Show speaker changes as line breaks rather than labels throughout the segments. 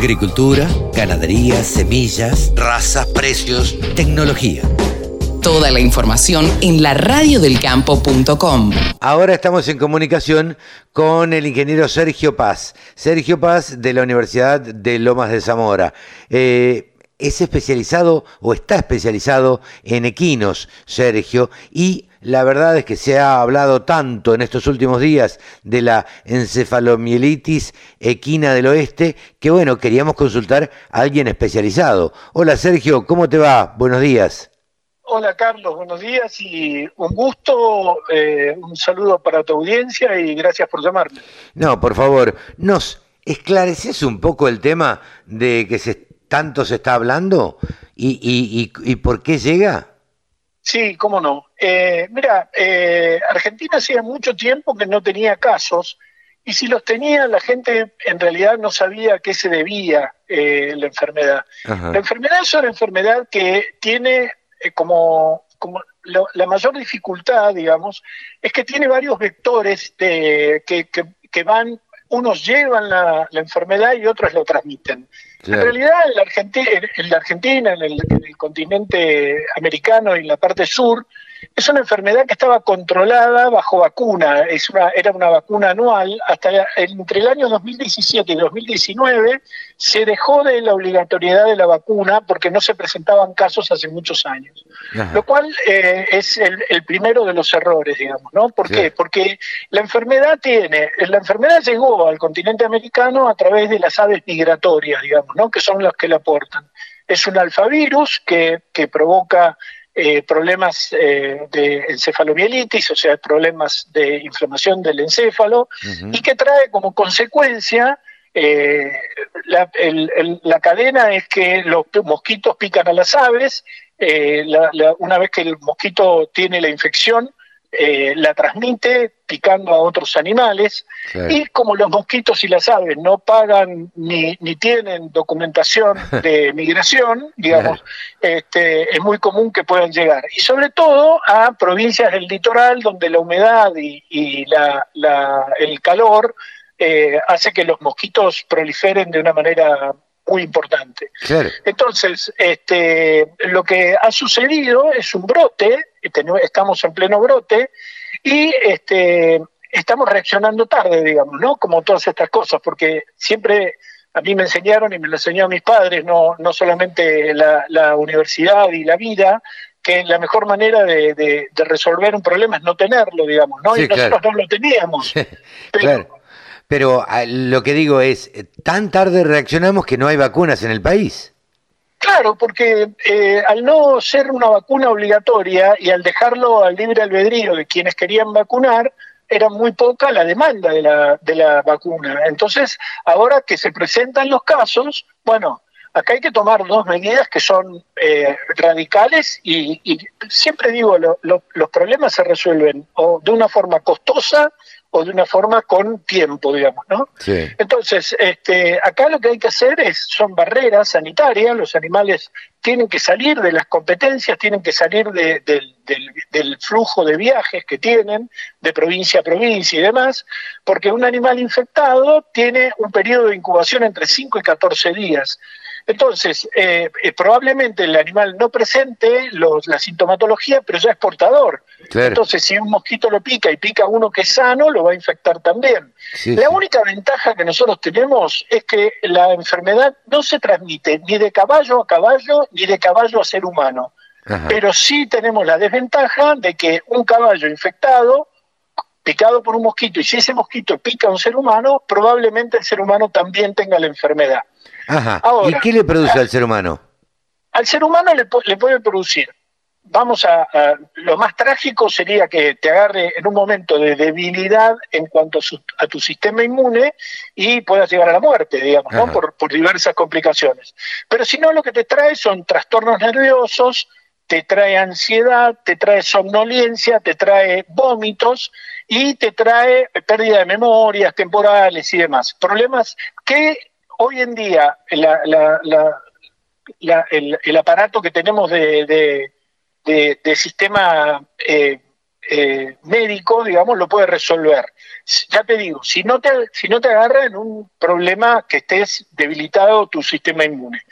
Agricultura, ganadería, semillas, razas, precios, tecnología.
Toda la información en la radiodelcampo.com.
Ahora estamos en comunicación con el ingeniero Sergio Paz. Sergio Paz de la Universidad de Lomas de Zamora. Eh, es especializado o está especializado en equinos, Sergio, y la verdad es que se ha hablado tanto en estos últimos días de la encefalomielitis equina del oeste que bueno, queríamos consultar a alguien especializado. Hola Sergio, ¿cómo te va? Buenos días.
Hola Carlos, buenos días y un gusto, eh, un saludo para tu audiencia y gracias por llamarme.
No, por favor, ¿nos esclareces un poco el tema de que se, tanto se está hablando y, y, y por qué llega?
Sí, cómo no. Eh, mira, eh, Argentina hacía mucho tiempo que no tenía casos y si los tenía la gente en realidad no sabía a qué se debía eh, la enfermedad. La enfermedad es una enfermedad que tiene como, como la mayor dificultad, digamos, es que tiene varios vectores de, que, que, van, unos llevan la, la enfermedad y otros lo transmiten. En realidad, en la, Argentina, en, la Argentina en, el, continente americano y en la parte sur, es una enfermedad que estaba controlada bajo vacuna. Es una, era una vacuna anual. Hasta entre el año 2017 y 2019 se dejó de la obligatoriedad de la vacuna porque no se presentaban casos hace muchos años. Lo cual eh, es el, primero de los errores, digamos, ¿no? ¿Por qué? Porque la enfermedad tiene, la enfermedad llegó al continente americano a través de las aves migratorias, digamos, ¿no? Que son las que la portan. Es un alfavirus que, que provoca eh, problemas eh, de encefalomielitis, o sea, problemas de inflamación del encéfalo, y que trae como consecuencia eh, la, cadena es que los mosquitos pican a las aves, una vez que el mosquito tiene la infección, eh, la transmite picando a otros animales y como los mosquitos y las aves no pagan ni, ni tienen documentación de migración, digamos, este, es muy común que puedan llegar. Y sobre todo a provincias del litoral donde la humedad y, la, el calor eh, hace que los mosquitos proliferen de una manera muy importante. Entonces, este, lo que ha sucedido es un brote, estamos en pleno brote, y este, estamos reaccionando tarde, digamos, ¿no? Como todas estas cosas, porque siempre a mí me enseñaron y me lo enseñó a mis padres, no, no solamente la, universidad y la vida, que la mejor manera de, resolver un problema es no tenerlo, digamos, ¿no? y nosotros no lo teníamos.
claro pero ah, lo que digo es, eh, tan tarde reaccionamos que no hay vacunas en el país.
Claro, porque eh, al no ser una vacuna obligatoria y al dejarlo al libre albedrío de quienes querían vacunar, era muy poca la demanda de la, de la vacuna. Entonces, ahora que se presentan los casos, bueno, acá hay que tomar dos medidas que son eh, radicales y, siempre digo, los problemas se resuelven o de una forma costosa o de una forma con tiempo, digamos, ¿no? Sí. Entonces, este, acá lo que hay que hacer es, son barreras sanitarias, los animales tienen que salir de las competencias, tienen que salir del, del, flujo de viajes que tienen, de provincia a provincia y demás, porque un animal infectado tiene un periodo de incubación entre 5 y 14 días. Entonces, eh, eh, probablemente el animal no presente los, la sintomatología, pero ya es portador. Entonces, si un mosquito lo pica y pica uno que es sano, lo va a infectar también. la única ventaja que nosotros tenemos es que la enfermedad no se transmite ni de caballo a caballo ni de caballo a ser humano. Pero sí tenemos la desventaja de que un caballo infectado picado por un mosquito y si ese mosquito pica a un ser humano, probablemente el ser humano también tenga la enfermedad.
¿Y qué le produce al ser humano?
Al ser humano le, puede producir. Vamos a, Lo más trágico sería que te agarre en un momento de debilidad en cuanto a, tu sistema inmune y puedas llegar a la muerte, digamos, ¿no? por, por diversas complicaciones. Pero si no, lo que te trae son trastornos nerviosos, te trae ansiedad, te trae somnolencia, te trae vómitos y te trae pérdida de memorias temporales y demás. Problemas que hoy en día la, el, aparato que tenemos de, de, sistema eh, eh, médico, digamos, lo puede resolver. Ya te digo, si no te, si no te agarra en un problema que estés debilitado tu sistema inmune.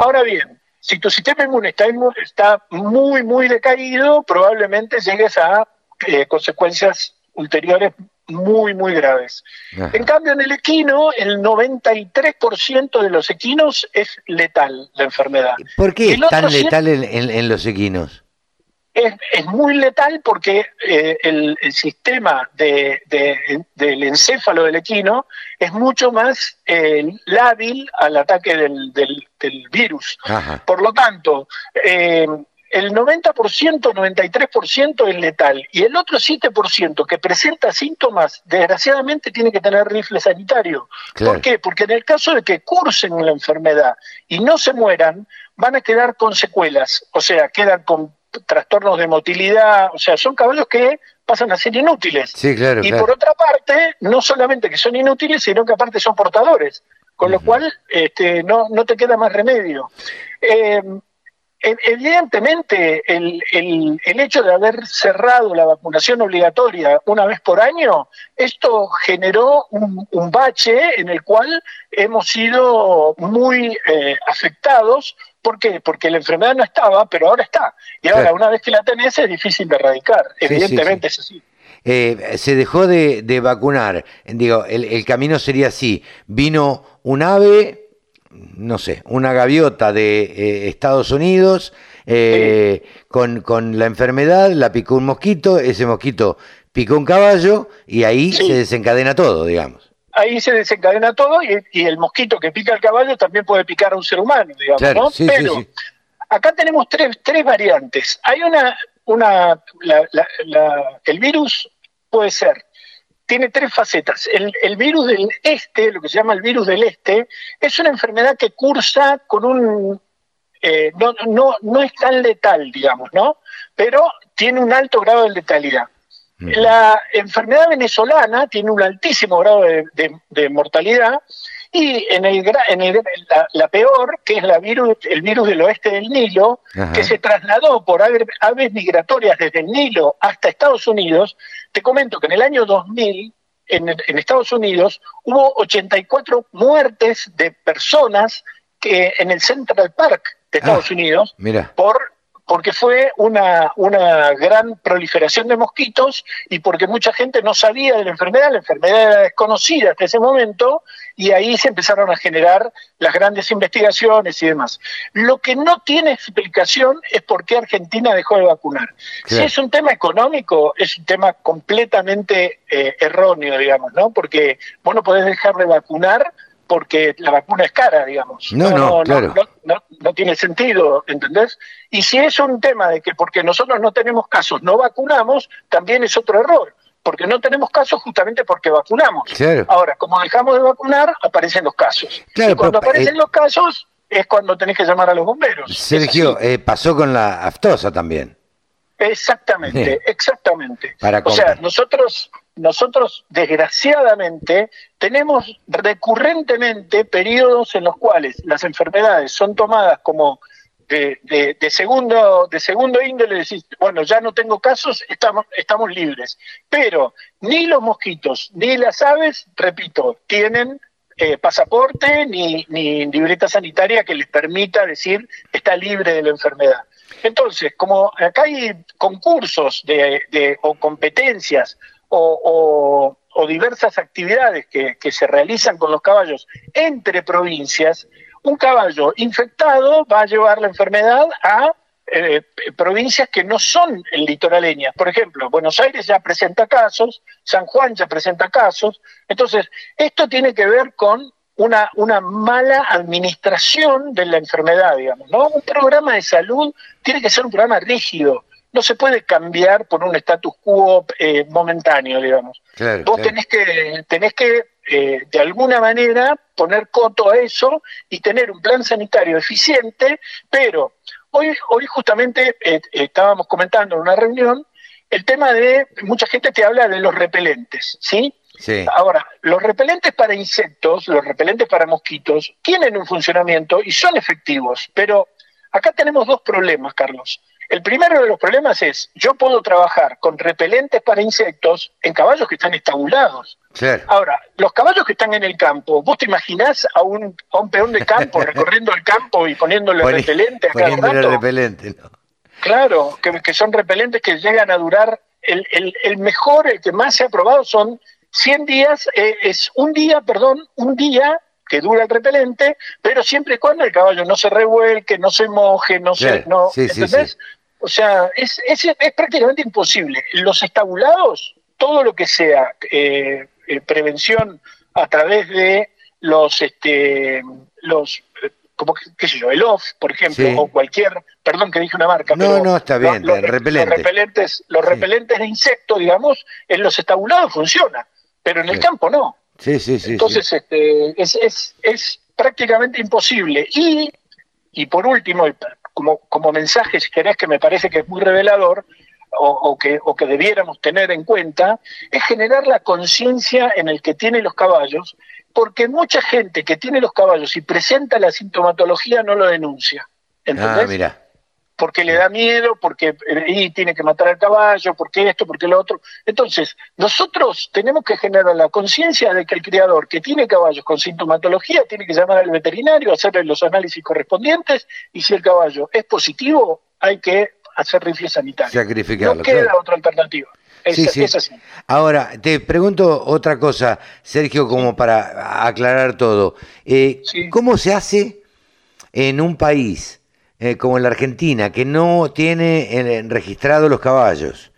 Ahora bien, si tu sistema inmune está, está muy, muy decaído, probablemente llegues a eh, consecuencias ulteriores muy, muy graves. En cambio, en el equino, el 93% de los equinos es letal la enfermedad.
¿Por qué es tan letal en, los equinos?
Es, muy letal porque eh, el, sistema de, del encéfalo del equino es mucho más eh, lábil al ataque del, virus. Por lo tanto, eh, el 90%, 93% es letal y el otro 7% que presenta síntomas, desgraciadamente tiene que tener rifle sanitario. ¿Por qué? Porque en el caso de que cursen la enfermedad y no se mueran, van a quedar con secuelas, o sea, quedan con trastornos de motilidad, o sea, son caballos que pasan a ser inútiles.
Sí, claro,
y por otra parte, no solamente que son inútiles, sino que aparte son portadores, con lo cual este, no, no te queda más remedio. Eh, Evidentemente, el, el, el, hecho de haber cerrado la vacunación obligatoria una vez por año, esto generó un, bache en el cual hemos sido muy eh, afectados. ¿Por qué? Porque la enfermedad no estaba, pero ahora está. Y ahora, una vez que la tenés, es difícil de erradicar. Evidentemente es así.
Eh, se dejó de, de vacunar. Digo, el, el camino sería así. Vino un ave, no sé, una gaviota de eh, Estados Unidos eh, con, con, la enfermedad, la picó un mosquito, ese mosquito picó un caballo y ahí se desencadena todo, digamos.
Ahí se desencadena todo y, el mosquito que pica al caballo también puede picar a un ser humano, digamos, ¿no? Pero acá tenemos tres, tres variantes. Hay una, una el virus puede ser tiene tres facetas. El, virus del este, lo que se llama el virus del este, es una enfermedad que cursa con un... Eh, no, no, no es tan letal, digamos, ¿no? Pero tiene un alto grado de letalidad. La enfermedad venezolana tiene un altísimo grado de mortalidad y en, el, en la, peor, que es la virus, el virus del oeste del Nilo, que se trasladó por aves migratorias desde el Nilo hasta Estados Unidos, te comento que en el año 2000 en, en, Estados Unidos hubo 84 muertes de personas que en el Central Park de Estados ah, Unidos por porque fue una, una gran proliferación de mosquitos y porque mucha gente no sabía de la enfermedad, la enfermedad era desconocida hasta ese momento y ahí se empezaron a generar las grandes investigaciones y demás. Lo que no tiene explicación es por qué Argentina dejó de vacunar. Si es un tema económico, es un tema completamente eh, erróneo, digamos, ¿no? Porque vos no podés dejar de vacunar porque la vacuna es cara, digamos.
No, no, claro.
no, no, tiene sentido, ¿entendés? Y si es un tema de que porque nosotros no tenemos casos, no vacunamos, también es otro error, porque no tenemos casos justamente porque vacunamos. Ahora, como dejamos de vacunar, aparecen los casos. y cuando aparecen eh, los casos es cuando tenés que llamar a los bomberos.
Sergio, eh, pasó con la aftosa también.
Exactamente, exactamente. o sea, nosotros nosotros desgraciadamente tenemos recurrentemente periodos en los cuales las enfermedades son tomadas como de, de, segundo de segundo índole, decir, bueno, ya no tengo casos, estamos, estamos libres. Pero ni los mosquitos ni las aves, repito, tienen eh, pasaporte ni, ni libreta sanitaria que les permita decir está libre de la enfermedad. Entonces, como acá hay concursos de, de o competencias o, diversas actividades que, se realizan con los caballos entre provincias, un caballo infectado va a llevar la enfermedad a eh, provincias que no son litoraleñas. Por ejemplo, Buenos Aires ya presenta casos, San Juan ya presenta casos. Entonces, esto tiene que ver con una, una mala administración de la enfermedad, digamos. ¿no? Un programa de salud tiene que ser un programa rígido, no se puede cambiar por un status quo eh, momentáneo, digamos. Vos tenés que, tenés que eh, de alguna manera poner coto a eso y tener un plan sanitario eficiente, pero hoy, hoy justamente eh, estábamos comentando en una reunión el tema de, mucha gente te habla de los repelentes, ¿sí?
Sí.
Ahora, los repelentes para insectos, los repelentes para mosquitos, tienen un funcionamiento y son efectivos, pero acá tenemos dos problemas, Carlos. El primero de los problemas es, yo puedo trabajar con repelentes para insectos en caballos que están estabulados. Ahora, los caballos que están en el campo, ¿vos te imaginás a un, a un peón de campo recorriendo el campo y poniéndole repelente a cada rato?
repelente,
Claro, que, son repelentes que llegan a durar, el, el, el, mejor, el que más se ha probado son 100 días, eh, es un día, perdón, un día que dura el repelente, pero siempre y cuando el caballo no se revuelque, no se moje, no se... No, O sea, es, es, es, prácticamente imposible. Los estabulados, todo lo que sea eh, eh, prevención a través de los, este, los como qué sé yo, el OFF, por ejemplo, o cualquier, perdón que dije una marca,
no, no, está bien,
los, repelentes, los repelentes de insectos, digamos, en los estabulados funciona, pero en el campo no.
Sí, sí, sí.
Entonces, Este, es, es, es prácticamente imposible. Y, y por último, como, como mensaje, si querés, que me parece que es muy revelador, o, que, o que debiéramos tener en cuenta, es generar la conciencia en el que tienen los caballos, porque mucha gente que tiene los caballos y presenta la sintomatología no lo denuncia. ¿Entendés?
Ah, mira
porque le da miedo, porque eh, tiene que matar al caballo, porque esto, porque lo otro. Entonces, nosotros tenemos que generar la conciencia de que el criador que tiene caballos con sintomatología tiene que llamar al veterinario, hacerle los análisis correspondientes y si el caballo es positivo, hay que hacer rifle sanitario.
Sacrificarlo.
No queda otra alternativa. Es, así.
Ahora, te pregunto otra cosa, Sergio, como para aclarar todo. Eh, ¿Cómo se hace en un país eh, como en la Argentina, que no tiene eh, registrados los caballos,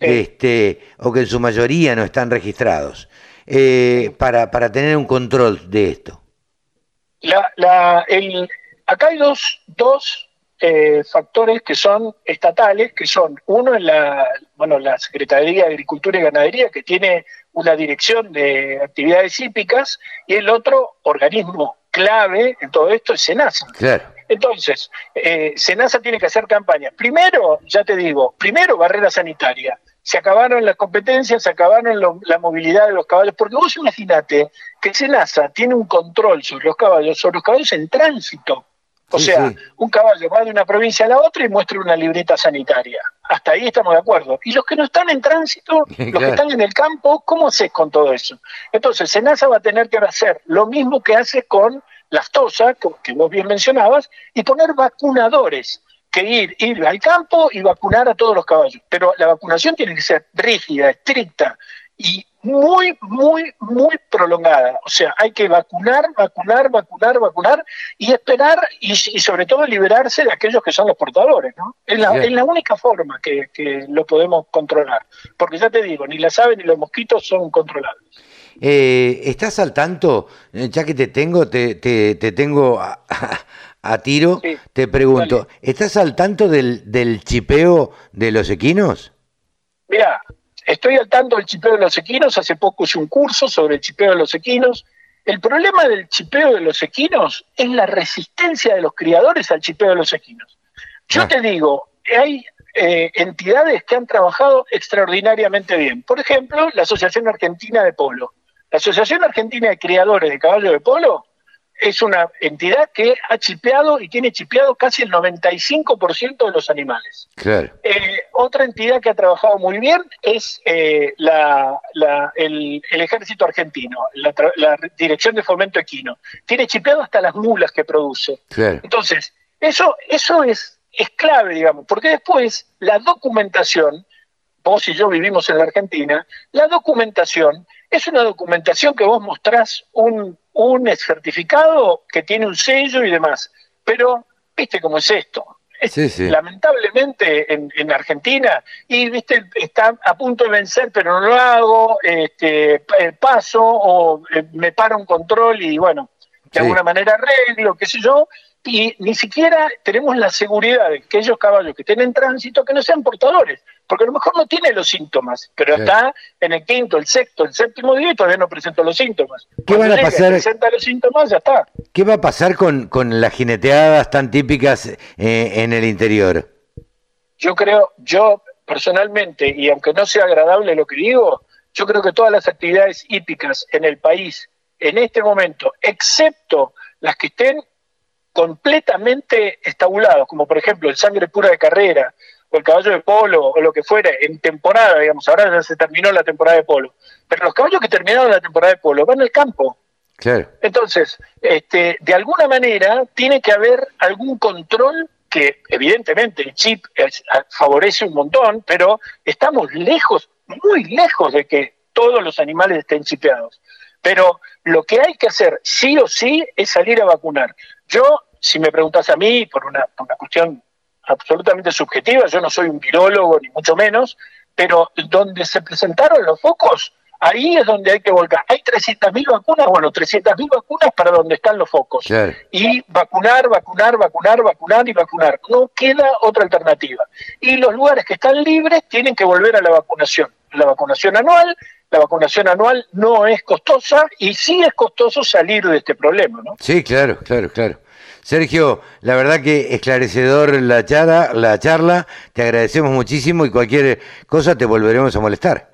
este, o que en su mayoría no están registrados, eh, para, para tener un control de esto?
La, la, el, acá hay dos, dos factores que son estatales, que son uno en la, bueno, la Secretaría de Agricultura y Ganadería, que tiene una dirección de actividades hípicas, y el otro organismo clave en todo esto es SENASA.
Claro.
Entonces, eh, Senasa tiene que hacer campañas. Primero, ya te digo, primero barrera sanitaria. Se acabaron las competencias, se acabaron la movilidad de los caballos, porque vos imaginate que Senasa tiene un control sobre los caballos, sobre los caballos en tránsito. O sea, un caballo va de una provincia a la otra y muestra una libreta sanitaria. Hasta ahí estamos de acuerdo. Y los que no están en tránsito, los que están en el campo, ¿cómo haces con todo eso? Entonces, Senasa va a tener que hacer lo mismo que hace con lactosa, que vos bien mencionabas, y poner vacunadores, que ir, ir al campo y vacunar a todos los caballos. Pero la vacunación tiene que ser rígida, estricta y muy, muy, muy prolongada. O sea, hay que vacunar, vacunar, vacunar, vacunar y esperar y, sobre todo liberarse de aquellos que son los portadores. ¿no? Es, la, es la única forma que, que, lo podemos controlar. Porque ya te digo, ni las aves ni los mosquitos son controlables.
Eh, ¿Estás al tanto? Eh, ya que te tengo, te, te, tengo a, tiro, te pregunto, ¿estás al tanto del, del chipeo de los equinos?
Mira, estoy al tanto del chipeo de los equinos, hace poco hice un curso sobre el chipeo de los equinos. El problema del chipeo de los equinos es la resistencia de los criadores al chipeo de los equinos. Yo ah. te digo, hay eh, entidades que han trabajado extraordinariamente bien. Por ejemplo, la Asociación Argentina de Polo. La Asociación Argentina de Criadores de Caballos de Polo es una entidad que ha chipeado y tiene chipeado casi el 95% de los animales. Eh, otra entidad que ha trabajado muy bien es eh, el, Ejército Argentino, la, Dirección de Fomento Equino. Tiene chipeado hasta las mulas que produce. Entonces, eso, eso es, es clave, digamos, porque después la documentación, vos y yo vivimos en la Argentina, la documentación es una documentación que vos mostrás un, un certificado que tiene un sello y demás. Pero, viste cómo es esto. Lamentablemente en, en, Argentina, y viste, está a punto de vencer, pero no lo hago, este, eh, paso o eh, me para un control y bueno, de alguna manera arreglo, qué sé yo, y ni siquiera tenemos la seguridad de que aquellos caballos que estén en tránsito que no sean portadores, porque a lo mejor no tiene los síntomas, pero está en el quinto, el sexto, el séptimo día y todavía no presenta los síntomas.
¿Qué van a pasar?
Presenta los síntomas, ya está.
¿Qué va a pasar con, con las jineteadas tan típicas eh, en el interior?
Yo creo, yo personalmente, y aunque no sea agradable lo que digo, yo creo que todas las actividades hípicas en el país, en este momento, excepto las que estén completamente estabulados, como por ejemplo el sangre pura de carrera, o el caballo de polo, o lo que fuera, en temporada, digamos, ahora ya se terminó la temporada de polo, pero los caballos que terminaron la temporada de polo van al campo.
Claro.
Entonces, este, de alguna manera tiene que haber algún control que evidentemente el chip favorece un montón, pero estamos lejos, muy lejos de que todos los animales estén chipeados. Pero lo que hay que hacer sí o sí es salir a vacunar. Yo, si me preguntas a mí, por una, por una cuestión absolutamente subjetiva, yo no soy un virólogo ni mucho menos, pero donde se presentaron los focos, ahí es donde hay que volcar. Hay 300.000 vacunas, bueno, 300.000 vacunas para donde están los focos. Y vacunar, vacunar, vacunar, vacunar y vacunar. No queda otra alternativa. Y los lugares que están libres tienen que volver a la vacunación. La vacunación anual, la vacunación anual no es costosa y sí es costoso salir de este problema, ¿no?
Sí, claro, claro, claro. Sergio, la verdad que esclarecedor la charla, la charla, te agradecemos muchísimo y cualquier cosa te volveremos a molestar.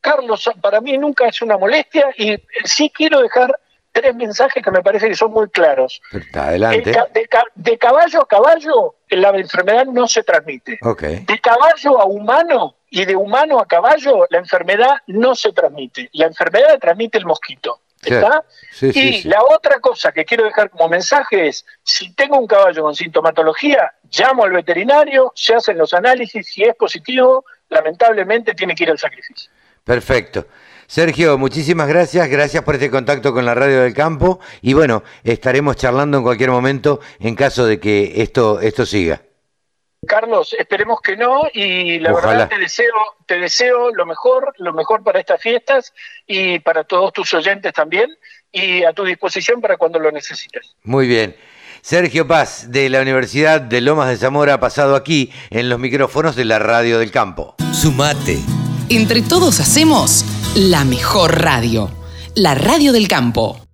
Carlos, para mí nunca es una molestia y sí quiero dejar tres mensajes que me parece que son muy claros.
Adelante.
De, caballo a caballo, la enfermedad no se transmite. De caballo a humano y de humano a caballo, la enfermedad no se transmite. La enfermedad la transmite el mosquito. ¿Está? y la otra cosa que quiero dejar como mensaje es, si tengo un caballo con sintomatología, llamo al veterinario, se hacen los análisis, si es positivo, lamentablemente tiene que ir al sacrificio.
Perfecto. Sergio, muchísimas gracias, gracias por este contacto con la Radio del Campo y bueno, estaremos charlando en cualquier momento en caso de que esto, esto siga.
Carlos, esperemos que no y la verdad te deseo, te deseo lo mejor, lo mejor para estas fiestas y para todos tus oyentes también y a tu disposición para cuando lo necesites.
Muy bien. Sergio Paz, de la Universidad de Lomas de Zamora, ha pasado aquí en los micrófonos de la Radio del Campo.
Sumate.
Entre todos hacemos la mejor radio, la Radio del Campo.